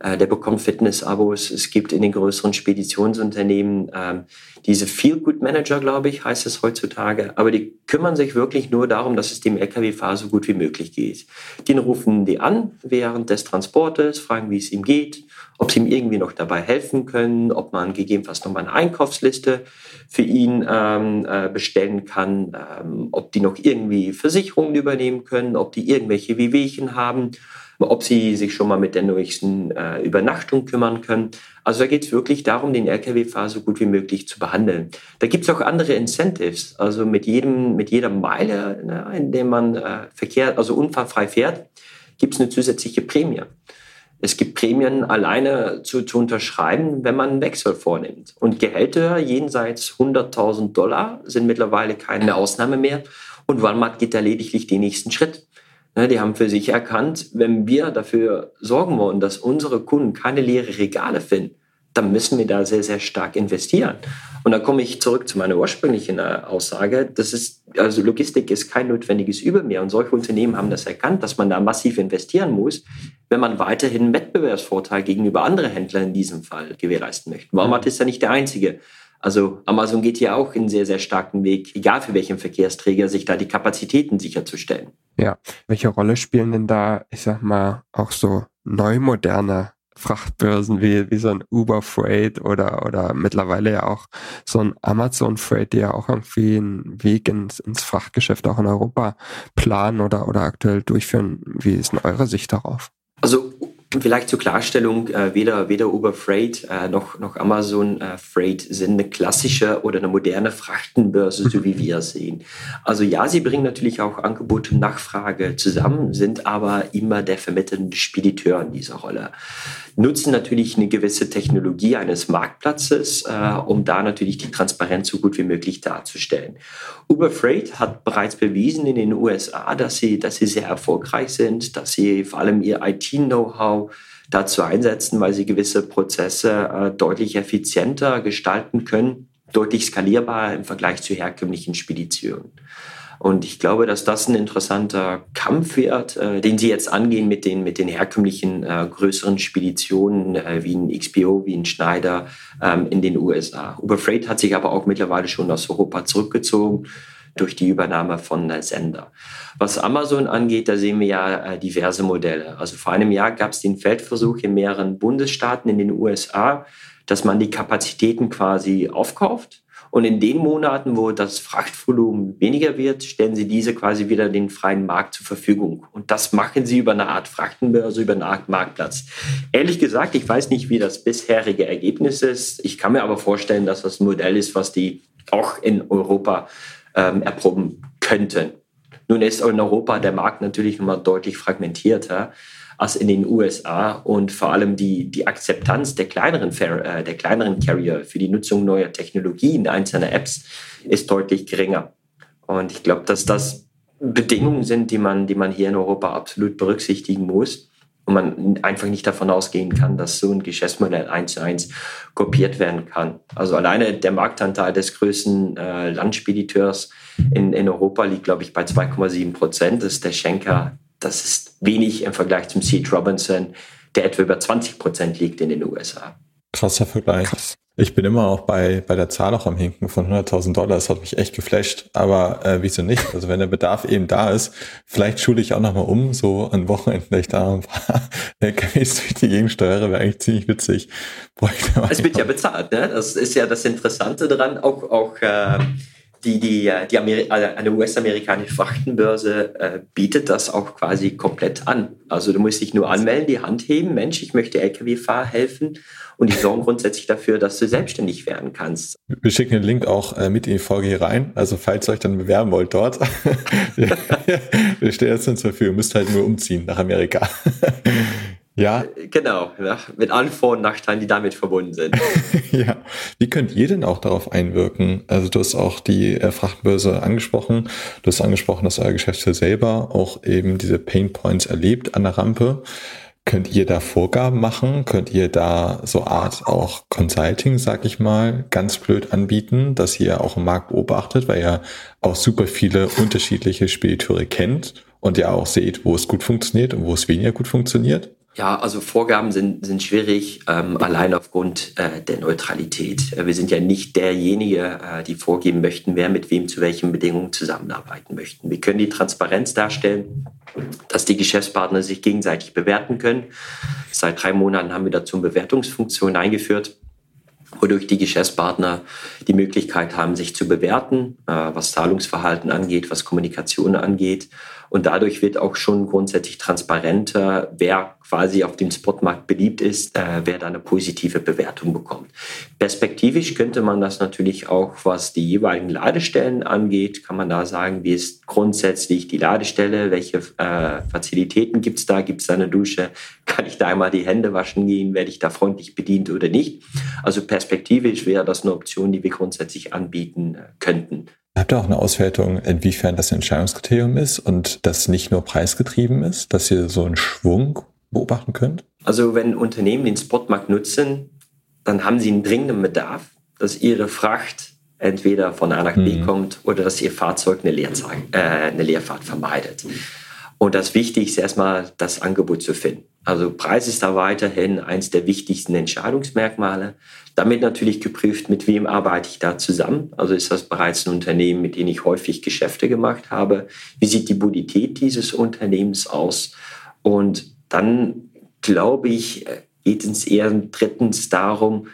Äh, der bekommt Fitness-Abos. Es gibt in den größeren Speditionsunternehmen ähm, diese Feel-Good-Manager, glaube ich, heißt es heutzutage. Aber die kümmern sich wirklich nur darum, dass es dem Lkw-Fahrer so gut wie möglich geht. Die rufen die an während des Transportes, fragen, wie es ihm geht, ob sie ihm irgendwie noch dabei helfen können, ob man gegebenenfalls noch mal eine Einkaufsliste für ihn ähm, äh, bestellen kann, ähm, ob die noch irgendwie Versicherungen übernehmen können, ob die irgendwelche Wehwehchen haben ob sie sich schon mal mit der nächsten äh, Übernachtung kümmern können. Also da geht es wirklich darum, den Lkw-Fahrer so gut wie möglich zu behandeln. Da gibt es auch andere Incentives. Also mit jedem, mit jeder Meile, ne, in der man äh, verkehrt, also unfallfrei fährt, gibt es eine zusätzliche Prämie. Es gibt Prämien alleine zu, zu unterschreiben, wenn man einen Wechsel vornimmt. Und Gehälter jenseits 100.000 Dollar sind mittlerweile keine Ausnahme mehr. Und Walmart geht da lediglich den nächsten Schritt. Ne, die haben für sich erkannt, wenn wir dafür sorgen wollen, dass unsere Kunden keine leeren Regale finden, dann müssen wir da sehr, sehr stark investieren. Und da komme ich zurück zu meiner ursprünglichen äh, Aussage. Das ist, also Logistik ist kein notwendiges Übel mehr. Und solche Unternehmen haben das erkannt, dass man da massiv investieren muss, wenn man weiterhin Wettbewerbsvorteil gegenüber anderen Händlern in diesem Fall gewährleisten möchte. Walmart ist ja nicht der einzige. Also Amazon geht ja auch einen sehr, sehr starken Weg, egal für welchen Verkehrsträger, sich da die Kapazitäten sicherzustellen. Ja, welche Rolle spielen denn da, ich sag mal, auch so neu moderne Frachtbörsen wie, wie so ein Uber Freight oder, oder mittlerweile ja auch so ein Amazon Freight, die ja auch irgendwie einen Weg ins, ins Frachtgeschäft auch in Europa planen oder, oder aktuell durchführen. Wie ist denn eure Sicht darauf? Also Vielleicht zur Klarstellung, äh, weder, weder Uber Freight äh, noch, noch Amazon äh, Freight sind eine klassische oder eine moderne Frachtenbörse, so wie wir sehen. Also ja, sie bringen natürlich auch Angebot und Nachfrage zusammen, sind aber immer der vermittelnde Spediteur in dieser Rolle nutzen natürlich eine gewisse Technologie eines Marktplatzes, äh, um da natürlich die Transparenz so gut wie möglich darzustellen. Uber Freight hat bereits bewiesen in den USA, dass sie, dass sie sehr erfolgreich sind, dass sie vor allem ihr IT-Know-how dazu einsetzen, weil sie gewisse Prozesse äh, deutlich effizienter gestalten können, deutlich skalierbar im Vergleich zu herkömmlichen Speditionen. Und ich glaube, dass das ein interessanter Kampf wird, äh, den sie jetzt angehen mit den, mit den herkömmlichen äh, größeren Speditionen wie ein XPO, wie ein Schneider ähm, in den USA. Uber Freight hat sich aber auch mittlerweile schon aus Europa zurückgezogen durch die Übernahme von Sender. Was Amazon angeht, da sehen wir ja äh, diverse Modelle. Also vor einem Jahr gab es den Feldversuch in mehreren Bundesstaaten in den USA, dass man die Kapazitäten quasi aufkauft Und in den Monaten, wo das Frachtvolumen weniger wird, stellen sie diese quasi wieder den freien Markt zur Verfügung. Und das machen sie über eine Art Frachtenbörse, über eine Art Marktplatz. Ehrlich gesagt, ich weiß nicht, wie das bisherige Ergebnis ist. Ich kann mir aber vorstellen, dass das ein Modell ist, was die auch in Europa ähm, erproben könnten. Nun ist in Europa der Markt natürlich immer deutlich fragmentierter als in den USA und vor allem die, die Akzeptanz der kleineren, äh, der kleineren Carrier für die Nutzung neuer Technologien, einzelner Apps ist deutlich geringer. Und ich glaube, dass das Bedingungen sind, die man, die man hier in Europa absolut berücksichtigen muss und man einfach nicht davon ausgehen kann, dass so ein Geschäftsmodell eins zu eins kopiert werden kann. Also alleine der Marktanteil des größten äh, Landspediteurs in, in Europa liegt, glaube ich, bei 2,7 Prozent. Das ist der Schenker das ist wenig im Vergleich zum Seed Robinson, der etwa über 20 Prozent liegt in den USA. Krasser Vergleich. Krass. Ich bin immer auch bei, bei der Zahl auch am Hinken von 100.000 Dollar. Das hat mich echt geflasht. Aber äh, wieso nicht? Also wenn der Bedarf eben da ist, vielleicht schule ich auch nochmal um, so an Wochenenden, wenn ich da ein paar LKWs durch die Gegend steuere, wäre eigentlich ziemlich witzig. Es wird ja bezahlt, ne? Das ist ja das Interessante daran. Auch, auch äh, die, die, äh, die äh, eine US-amerikanische Frachtenbörse äh, bietet das auch quasi komplett an. Also du musst dich nur anmelden, die Hand heben, Mensch, ich möchte Lkw-Fahrer helfen und die sorgen grundsätzlich dafür, dass du selbstständig werden kannst. Wir schicken den Link auch äh, mit in die Folge hier rein. Also falls ihr euch dann bewerben wollt dort, wir stehen jetzt zur Verfügung, müsst halt nur umziehen nach Amerika. Ja. Genau, ja, mit allen Vor- und Nachteilen, die damit verbunden sind. ja. Wie könnt ihr denn auch darauf einwirken? Also du hast auch die äh, Frachtbörse angesprochen. Du hast angesprochen, dass euer Geschäftsführer selber auch eben diese Pain Points erlebt an der Rampe. Könnt ihr da Vorgaben machen? Könnt ihr da so Art auch Consulting, sag ich mal, ganz blöd anbieten, dass ihr auch im Markt beobachtet, weil ihr auch super viele unterschiedliche Spediteure kennt und ihr auch seht, wo es gut funktioniert und wo es weniger gut funktioniert? Ja, also Vorgaben sind, sind schwierig, ähm, allein aufgrund äh, der Neutralität. Äh, wir sind ja nicht derjenige, äh, die vorgeben möchten, wer mit wem zu welchen Bedingungen zusammenarbeiten möchten. Wir können die Transparenz darstellen, dass die Geschäftspartner sich gegenseitig bewerten können. Seit drei Monaten haben wir dazu eine Bewertungsfunktion eingeführt wodurch die Geschäftspartner die Möglichkeit haben, sich zu bewerten, äh, was Zahlungsverhalten angeht, was Kommunikation angeht und dadurch wird auch schon grundsätzlich transparenter, wer quasi auf dem Spotmarkt beliebt ist, äh, wer da eine positive Bewertung bekommt. Perspektivisch könnte man das natürlich auch, was die jeweiligen Ladestellen angeht, kann man da sagen, wie ist grundsätzlich die Ladestelle, welche äh, Fazilitäten gibt es da, gibt es da eine Dusche, kann ich da einmal die Hände waschen gehen, werde ich da freundlich bedient oder nicht. Also perspektivisch wäre das eine Option, die wir grundsätzlich anbieten äh, könnten. Habt ihr auch eine Auswertung, inwiefern das Entscheidungskriterium ist und das nicht nur preisgetrieben ist, dass ihr so einen Schwung beobachten könnt? Also wenn Unternehmen den Spotmarkt nutzen, dann haben sie einen dringenden Bedarf, dass ihre Fracht entweder von A nach B mhm. kommt oder dass ihr Fahrzeug eine, äh, eine Leerfahrt vermeidet. Und das Wichtigste ist erstmal, das Angebot zu finden. Also Preis ist da weiterhin eins der wichtigsten Entscheidungsmerkmale. Damit natürlich geprüft, mit wem arbeite ich da zusammen. Also ist das bereits ein Unternehmen, mit dem ich häufig Geschäfte gemacht habe? Wie sieht die Bonität dieses Unternehmens aus? Und dann, glaube ich, geht es eher drittens darum,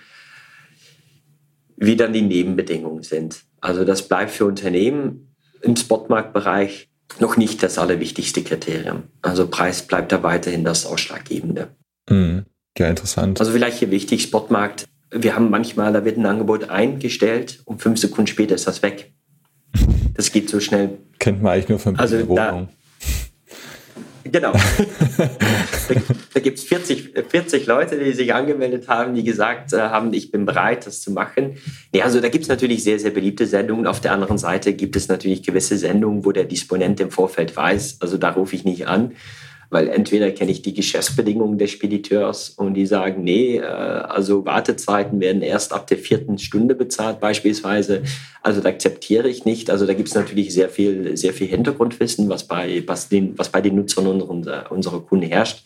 wie dann die Nebenbedingungen sind. Also das bleibt für Unternehmen im Spotmarktbereich noch nicht das allerwichtigste Kriterium. Also Preis bleibt da weiterhin das Ausschlaggebende. Mhm. Ja, interessant. Also vielleicht hier wichtig, Spotmarkt. Wir haben manchmal, da wird ein Angebot eingestellt und fünf Sekunden später ist das weg. Das geht so schnell. Kennt man eigentlich nur von also Wohnung. Da, Genau. da da gibt es 40, 40 Leute, die sich angemeldet haben, die gesagt äh, haben, ich bin bereit, das zu machen. Ja, also da gibt es natürlich sehr, sehr beliebte Sendungen. Auf der anderen Seite gibt es natürlich gewisse Sendungen, wo der Disponent im Vorfeld weiß, also da rufe ich nicht an weil entweder kenne ich die Geschäftsbedingungen des Spediteurs und die sagen, nee, äh, also Wartezeiten werden erst ab der vierten Stunde bezahlt beispielsweise. Also da akzeptiere ich nicht. Also da gibt es natürlich sehr viel, sehr viel Hintergrundwissen, was bei, was den, was bei den Nutzern unserer, unserer Kunden herrscht.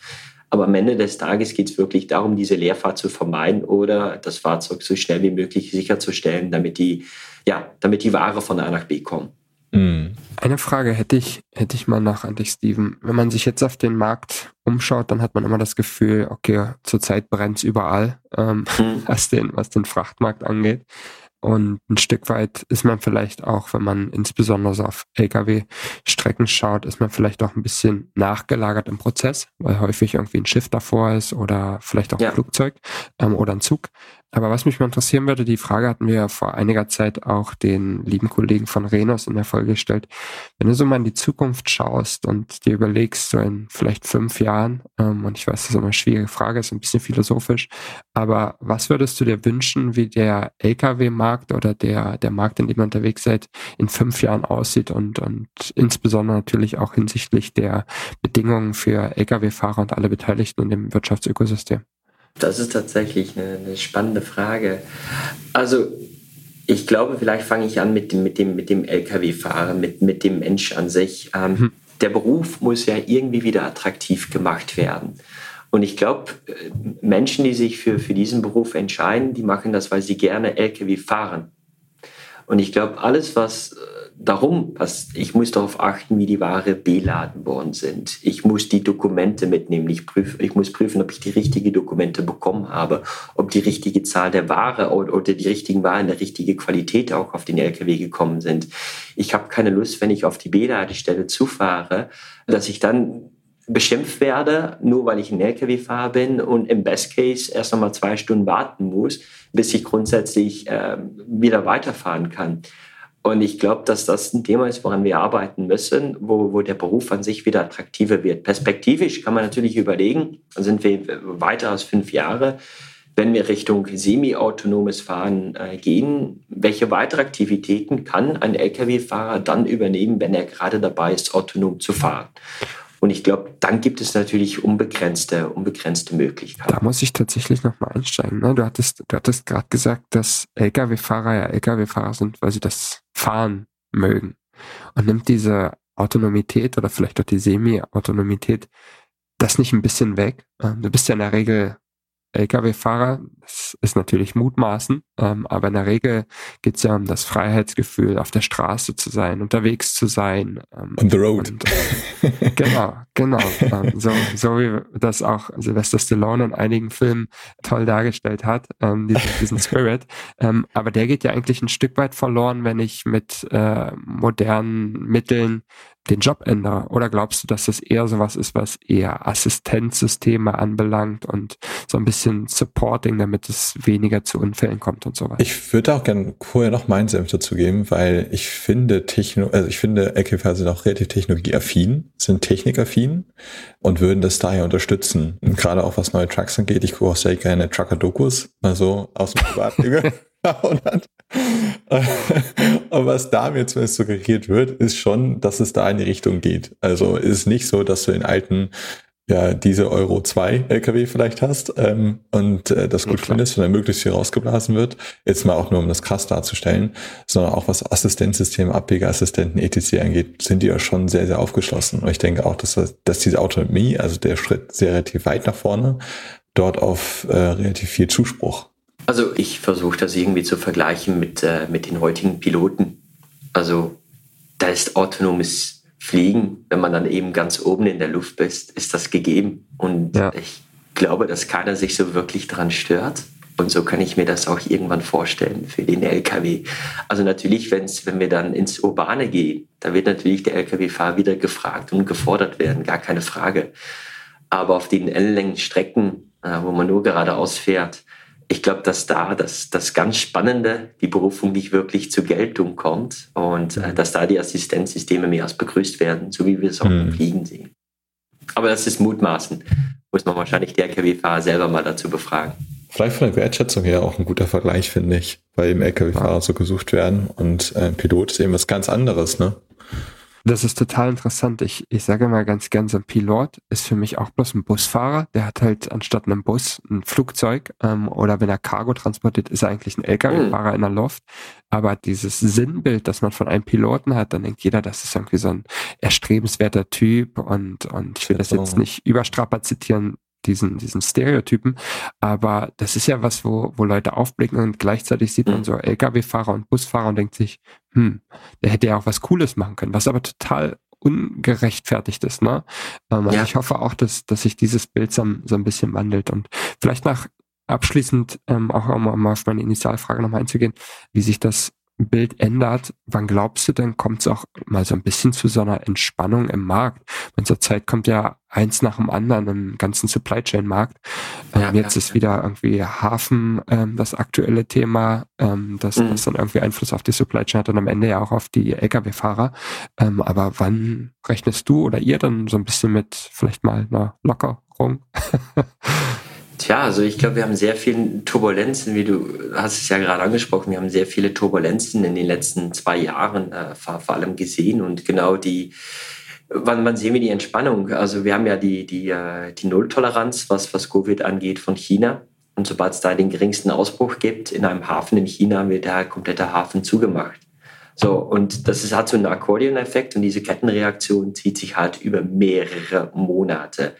Aber am Ende des Tages geht es wirklich darum, diese Leerfahrt zu vermeiden oder das Fahrzeug so schnell wie möglich sicherzustellen, damit die, ja, damit die Ware von A nach B kommt. Mhm. Eine Frage hätte ich, hätte ich mal nach an dich, Steven. Wenn man sich jetzt auf den Markt umschaut, dann hat man immer das Gefühl, okay, zurzeit brennt es überall, ähm, mhm. was, den, was den Frachtmarkt angeht. Und ein Stück weit ist man vielleicht auch, wenn man insbesondere auf Lkw-Strecken schaut, ist man vielleicht auch ein bisschen nachgelagert im Prozess, weil häufig irgendwie ein Schiff davor ist oder vielleicht auch ja. ein Flugzeug ähm, oder ein Zug. Aber was mich mal interessieren würde, die Frage hatten wir ja vor einiger Zeit auch den lieben Kollegen von Renos in der Folge gestellt. Wenn du so mal in die Zukunft schaust und dir überlegst, so in vielleicht fünf Jahren, ähm, und ich weiß, das ist immer eine schwierige Frage, ist ein bisschen philosophisch, aber was würdest du dir wünschen, wie der Lkw-Markt oder der, der Markt, in dem ihr unterwegs seid, in fünf Jahren aussieht und, und insbesondere natürlich auch hinsichtlich der Bedingungen für Lkw-Fahrer und alle Beteiligten in dem Wirtschaftsökosystem? Das ist tatsächlich eine, eine spannende Frage. Also ich glaube, vielleicht fange ich an mit dem, mit dem, mit dem Lkw-Fahrer, mit, mit dem Mensch an sich. Ähm, hm. Der Beruf muss ja irgendwie wieder attraktiv gemacht werden. Und ich glaube, äh, Menschen, die sich für, für diesen Beruf entscheiden, die machen das, weil sie gerne Lkw fahren. Und ich glaube, alles, was äh, darum, ich muss darauf achten, wie die Ware beladen worden sind. Ich muss die Dokumente mitnehmen. Ich, prüfe, ich muss prüfen, ob ich die richtigen Dokumente bekommen habe, ob die richtige Zahl der Ware oder, oder die richtigen Waren, der richtige Qualität auch auf den LKW gekommen sind. Ich habe keine Lust, wenn ich auf die Beladestelle zufahre, dass ich dann beschimpft werde, nur weil ich ein LKW-Fahrer bin und im Best Case erst nochmal zwei Stunden warten muss, bis ich grundsätzlich äh, wieder weiterfahren kann. Und ich glaube, dass das ein Thema ist, woran wir arbeiten müssen, wo, wo der Beruf an sich wieder attraktiver wird. Perspektivisch kann man natürlich überlegen, sind wir weiter als fünf Jahre, wenn wir Richtung semi-autonomes Fahren äh, gehen, welche weitere Aktivitäten kann ein Lkw-Fahrer dann übernehmen, wenn er gerade dabei ist, autonom zu fahren? Und ich glaube, dann gibt es natürlich unbegrenzte, unbegrenzte Möglichkeiten. Da muss ich tatsächlich nochmal einsteigen. Ne? Du hattest, du hattest gerade gesagt, dass Lkw-Fahrer ja Lkw-Fahrer sind, weil sie das Fahren mögen. Und nimmt diese Autonomität oder vielleicht auch die Semi-Autonomität das nicht ein bisschen weg? Ähm, du bist ja in der Regel Lkw-Fahrer, das ist natürlich Mutmaßen, ähm, aber in der Regel geht es ja um das Freiheitsgefühl, auf der Straße zu sein, unterwegs zu sein. Ähm, On the road. Und, äh, genau, genau. ähm, so, so wie das auch Sylvester Stallone in einigen Filmen toll dargestellt hat, ähm, diesen, diesen Spirit. Ähm, aber der geht ja eigentlich ein Stück weit verloren, wenn ich mit äh, modernen Mitteln den Job ändere? Oder glaubst du, dass das eher sowas ist, was eher Assistenzsysteme anbelangt und so ein bisschen Supporting, damit es weniger zu Unfällen kommt und so weiter? Ich würde auch gerne vorher noch meinen Senf dazu geben, weil ich finde Techno, also ich finde LKW sind auch relativ technologieaffin, sind technikaffin und würden das daher unterstützen. Und gerade auch was neue Trucks angeht. Ich gucke auch sehr gerne Trucker-Dokus, also aus dem Privatleben. Aber was da mir zumindest suggeriert wird, ist schon, dass es da in die Richtung geht. Also ist nicht so, dass du den alten ja, diese Euro 2 LKW vielleicht hast ähm, und äh, das gut ja, findest und dann möglichst viel rausgeblasen wird. Jetzt mal auch nur, um das krass darzustellen, sondern auch was Assistenzsysteme, Abbiegeassistenten, etc. angeht, sind die ja schon sehr, sehr aufgeschlossen. Und ich denke auch, dass, dass diese Autonomie, also der Schritt sehr relativ weit nach vorne, dort auf äh, relativ viel Zuspruch also ich versuche das irgendwie zu vergleichen mit, äh, mit den heutigen Piloten. Also da ist autonomes Fliegen, wenn man dann eben ganz oben in der Luft ist, ist das gegeben. Und ja. ich glaube, dass keiner sich so wirklich dran stört. Und so kann ich mir das auch irgendwann vorstellen für den LKW. Also natürlich, wenn's, wenn wir dann ins Urbane gehen, da wird natürlich der LKW-Fahrer wieder gefragt und gefordert werden, gar keine Frage. Aber auf den ellenlängen Strecken, äh, wo man nur geradeaus fährt, ich glaube, dass da das, das ganz Spannende, die Berufung nicht wirklich zur Geltung kommt und äh, mhm. dass da die Assistenzsysteme mehr als begrüßt werden, so wie wir es auch mhm. im Fliegen sehen. Aber das ist Mutmaßen. Muss man wahrscheinlich der LKW-Fahrer selber mal dazu befragen. Vielleicht von der Wertschätzung her auch ein guter Vergleich, finde ich, weil eben LKW-Fahrer so gesucht werden und äh, Pilot ist eben was ganz anderes, ne? Das ist total interessant. Ich, ich sage mal ganz gern, so ein Pilot ist für mich auch bloß ein Busfahrer. Der hat halt anstatt einem Bus ein Flugzeug ähm, oder wenn er Cargo transportiert, ist er eigentlich ein LKW-Fahrer mhm. in der Luft. Aber dieses Sinnbild, das man von einem Piloten hat, dann denkt jeder, das ist irgendwie so ein erstrebenswerter Typ und, und ich will das jetzt nicht überstrapazitieren, diesen, diesen Stereotypen. Aber das ist ja was, wo, wo Leute aufblicken und gleichzeitig sieht man mhm. so Lkw-Fahrer und Busfahrer und denkt sich, hm, der hätte ja auch was Cooles machen können, was aber total ungerechtfertigt ist. Ne? Ähm, also ja. ich hoffe auch, dass, dass sich dieses Bild so, so ein bisschen wandelt und vielleicht nach abschließend ähm, auch um, um auf meine Initialfrage nochmal einzugehen, wie sich das Bild ändert, wann glaubst du denn, kommt es auch mal so ein bisschen zu so einer Entspannung im Markt? In zur Zeit kommt ja eins nach dem anderen im ganzen Supply Chain Markt. Ähm, ja, jetzt ja, ist wieder irgendwie Hafen ähm, das aktuelle Thema, ähm, das, mhm. das dann irgendwie Einfluss auf die Supply Chain hat und am Ende ja auch auf die Lkw-Fahrer. Ähm, aber wann rechnest du oder ihr dann so ein bisschen mit vielleicht mal einer Lockerung? Tja, also ich glaube, wir haben sehr viele Turbulenzen, wie du hast es ja gerade angesprochen, wir haben sehr viele Turbulenzen in den letzten zwei Jahren äh, vor, vor, allem gesehen und genau die, wann, wann sehen wir die Entspannung? Also wir haben ja die, die, äh, die Nulltoleranz, was, was Covid angeht von China. Und sobald es da den geringsten Ausbruch gibt in einem Hafen in China, wird der komplette Hafen zugemacht. So, und das ist, hat so einen Akkordeoneffekt und diese Kettenreaktion zieht sich halt über mehrere Monate.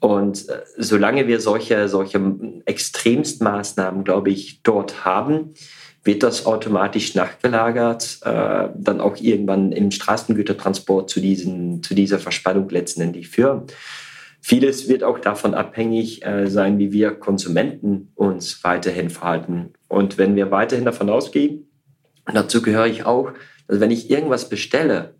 Und äh, solange wir solche, solche Extremstmaßnahmen, glaube ich, dort haben, wird das automatisch nachgelagert, äh, dann auch irgendwann im Straßengütertransport zu, diesen, zu dieser Verspannung letztendlich führen. Vieles wird auch davon abhängig äh, sein, wie wir Konsumenten uns weiterhin verhalten. Und wenn wir weiterhin davon ausgehen, dazu gehöre ich auch, dass wenn ich irgendwas bestelle,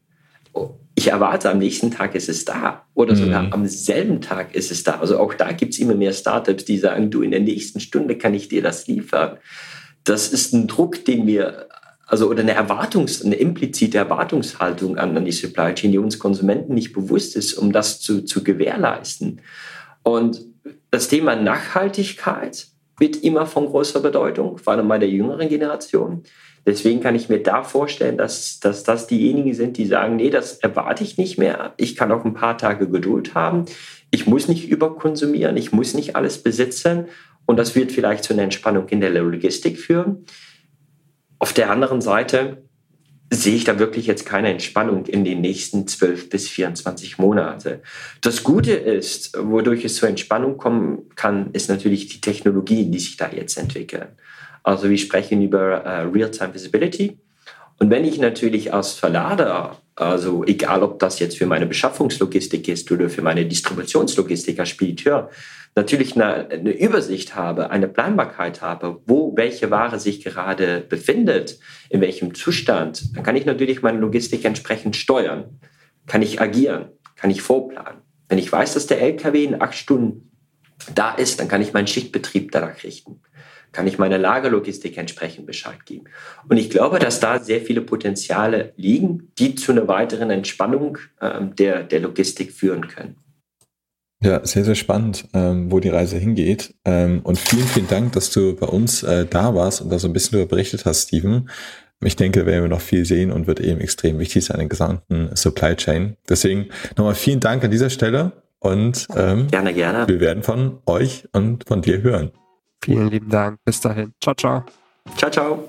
ich erwarte, am nächsten Tag ist es da. Oder sogar mhm. am selben Tag ist es da. Also auch da gibt es immer mehr Startups, die sagen, du, in der nächsten Stunde kann ich dir das liefern. Das ist ein Druck, den wir, also oder eine Erwartungs-, eine implizite Erwartungshaltung an, an die Supply Chain, die uns Konsumenten nicht bewusst ist, um das zu, zu gewährleisten. Und das Thema Nachhaltigkeit wird immer von großer Bedeutung, vor allem bei der jüngeren Generation. Deswegen kann ich mir da vorstellen, dass, dass das diejenigen sind, die sagen, nee, das erwarte ich nicht mehr. Ich kann auch ein paar Tage Geduld haben. Ich muss nicht überkonsumieren. Ich muss nicht alles besitzen. Und das wird vielleicht zu einer Entspannung in der Logistik führen. Auf der anderen Seite sehe ich da wirklich jetzt keine Entspannung in den nächsten 12 bis 24 Monate. Das Gute ist, wodurch es zur Entspannung kommen kann, ist natürlich die Technologien, die sich da jetzt entwickeln. Also wir sprechen über äh, Real-Time Visibility. Und wenn ich natürlich als Verlader, also egal ob das jetzt für meine Beschaffungslogistik ist oder für meine Distributionslogistik als Spediteur, natürlich eine, eine, Übersicht habe, eine Planbarkeit habe, wo welche Ware sich gerade befindet, in welchem Zustand, dann kann ich natürlich meine Logistik entsprechend steuern. Kann ich agieren, kann ich vorplanen. Wenn ich weiß, dass der LKW in acht Stunden da ist, dann kann ich meinen Schichtbetrieb danach richten kann ich meiner Lagerlogistik entsprechend Bescheid geben. Und ich glaube, dass da sehr viele Potenziale liegen, die zu einer weiteren Entspannung ähm, der, der Logistik führen können. Ja, sehr, sehr spannend, ähm, wo die Reise hingeht. Ähm, und vielen, vielen Dank, dass du bei uns äh, da warst und da so ein bisschen darüber berichtet hast, Steven. Ich denke, werden wir noch viel sehen und wird eben extrem wichtig sein in der gesamten Supply Chain. Deswegen nochmal vielen Dank an dieser Stelle und ähm, gerne, gerne. wir werden von euch und von dir hören. Vielen lieben Dank. Bis dahin. Ciao, ciao. Ciao, ciao.